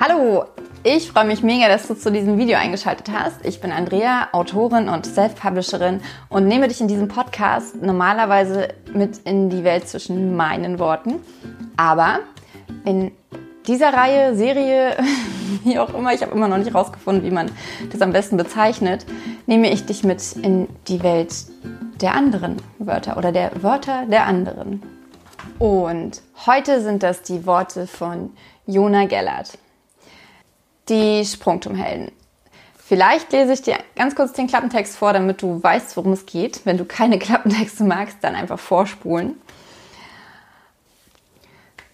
Hallo, ich freue mich mega, dass du zu diesem Video eingeschaltet hast. Ich bin Andrea, Autorin und Self-Publisherin und nehme dich in diesem Podcast normalerweise mit in die Welt zwischen meinen Worten. Aber in dieser Reihe, Serie, wie auch immer, ich habe immer noch nicht rausgefunden, wie man das am besten bezeichnet, nehme ich dich mit in die Welt der anderen Wörter oder der Wörter der anderen. Und heute sind das die Worte von Jona Gellert. Die Sprungturmhelden. Vielleicht lese ich dir ganz kurz den Klappentext vor, damit du weißt, worum es geht. Wenn du keine Klappentexte magst, dann einfach vorspulen.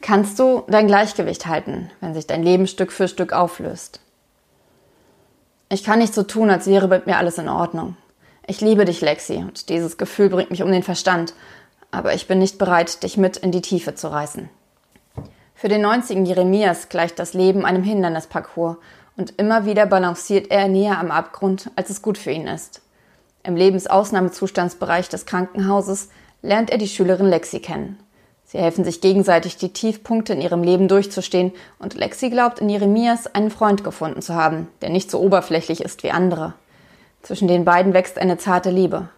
Kannst du dein Gleichgewicht halten, wenn sich dein Leben Stück für Stück auflöst? Ich kann nicht so tun, als wäre mit mir alles in Ordnung. Ich liebe dich, Lexi, und dieses Gefühl bringt mich um den Verstand, aber ich bin nicht bereit, dich mit in die Tiefe zu reißen. Für den 90 Jeremias gleicht das Leben einem Hindernisparcours und immer wieder balanciert er näher am Abgrund, als es gut für ihn ist. Im Lebensausnahmezustandsbereich des Krankenhauses lernt er die Schülerin Lexi kennen. Sie helfen sich gegenseitig, die Tiefpunkte in ihrem Leben durchzustehen, und Lexi glaubt, in Jeremias einen Freund gefunden zu haben, der nicht so oberflächlich ist wie andere. Zwischen den beiden wächst eine zarte Liebe.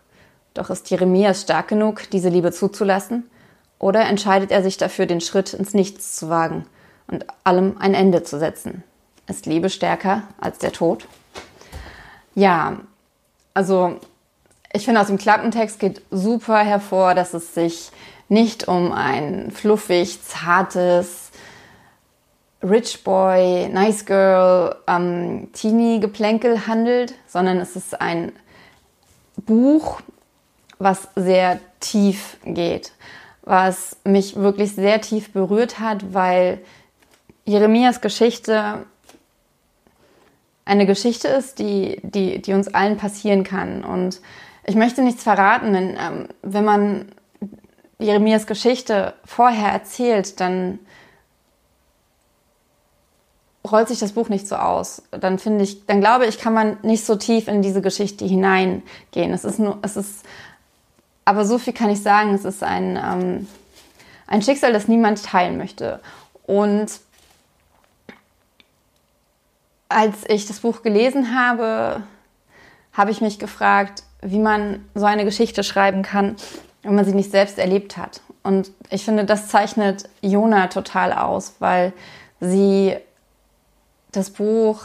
Doch ist Jeremias stark genug, diese Liebe zuzulassen? Oder entscheidet er sich dafür, den Schritt ins Nichts zu wagen und allem ein Ende zu setzen? Ist Liebe stärker als der Tod? Ja, also ich finde aus dem Klappentext geht super hervor, dass es sich nicht um ein fluffig, zartes, Rich Boy, Nice Girl, ähm, Teenie-Geplänkel handelt, sondern es ist ein Buch, was sehr tief geht, was mich wirklich sehr tief berührt hat, weil Jeremias Geschichte eine Geschichte ist, die, die, die uns allen passieren kann. Und ich möchte nichts verraten, denn ähm, wenn man Jeremias Geschichte vorher erzählt, dann rollt sich das Buch nicht so aus. Dann finde ich, dann glaube ich, kann man nicht so tief in diese Geschichte hineingehen. Es ist nur, es ist, aber so viel kann ich sagen, es ist ein, ähm, ein Schicksal, das niemand teilen möchte. Und als ich das Buch gelesen habe, habe ich mich gefragt, wie man so eine Geschichte schreiben kann, wenn man sie nicht selbst erlebt hat. Und ich finde, das zeichnet Jona total aus, weil sie das Buch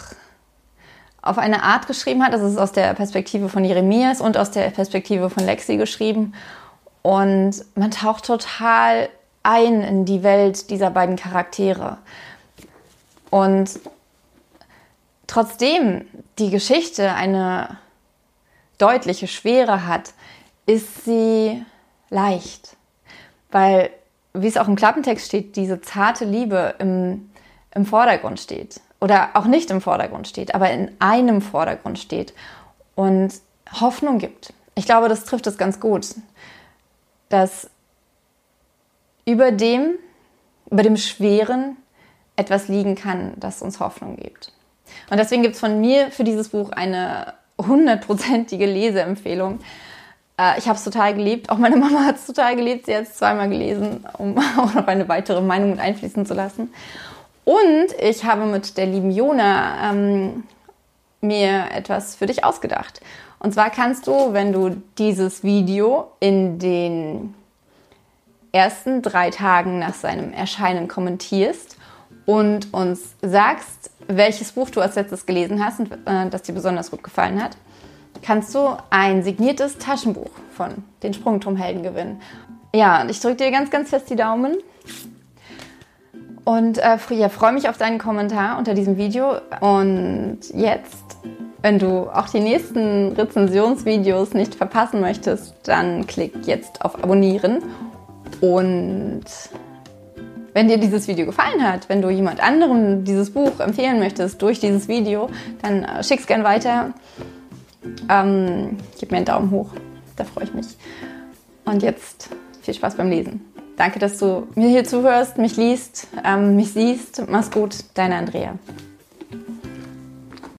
auf eine Art geschrieben hat. Das ist aus der Perspektive von Jeremias und aus der Perspektive von Lexi geschrieben. Und man taucht total ein in die Welt dieser beiden Charaktere. Und trotzdem die Geschichte eine deutliche Schwere hat, ist sie leicht. Weil, wie es auch im Klappentext steht, diese zarte Liebe im, im Vordergrund steht. Oder auch nicht im Vordergrund steht, aber in einem Vordergrund steht. Und Hoffnung gibt. Ich glaube, das trifft es ganz gut. Dass über dem, über dem Schweren etwas liegen kann, das uns Hoffnung gibt. Und deswegen gibt es von mir für dieses Buch eine hundertprozentige Leseempfehlung. Äh, ich habe es total geliebt. Auch meine Mama hat es total geliebt. Sie hat es zweimal gelesen, um auch noch eine weitere Meinung mit einfließen zu lassen. Und ich habe mit der lieben Jona ähm, mir etwas für dich ausgedacht. Und zwar kannst du, wenn du dieses Video in den ersten drei Tagen nach seinem Erscheinen kommentierst und uns sagst, welches Buch du als letztes gelesen hast und äh, das dir besonders gut gefallen hat, kannst du ein signiertes Taschenbuch von den Sprungturmhelden gewinnen. Ja, und ich drücke dir ganz, ganz fest die Daumen. Und äh, ja, freue mich auf deinen Kommentar unter diesem Video. Und jetzt, wenn du auch die nächsten Rezensionsvideos nicht verpassen möchtest, dann klick jetzt auf Abonnieren. Und wenn dir dieses Video gefallen hat, wenn du jemand anderem dieses Buch empfehlen möchtest durch dieses Video, dann äh, schick's gern weiter. Ähm, gib mir einen Daumen hoch, da freue ich mich. Und jetzt viel Spaß beim Lesen. Danke, dass du mir hier zuhörst, mich liest, ähm, mich siehst. Mach's gut, deine Andrea.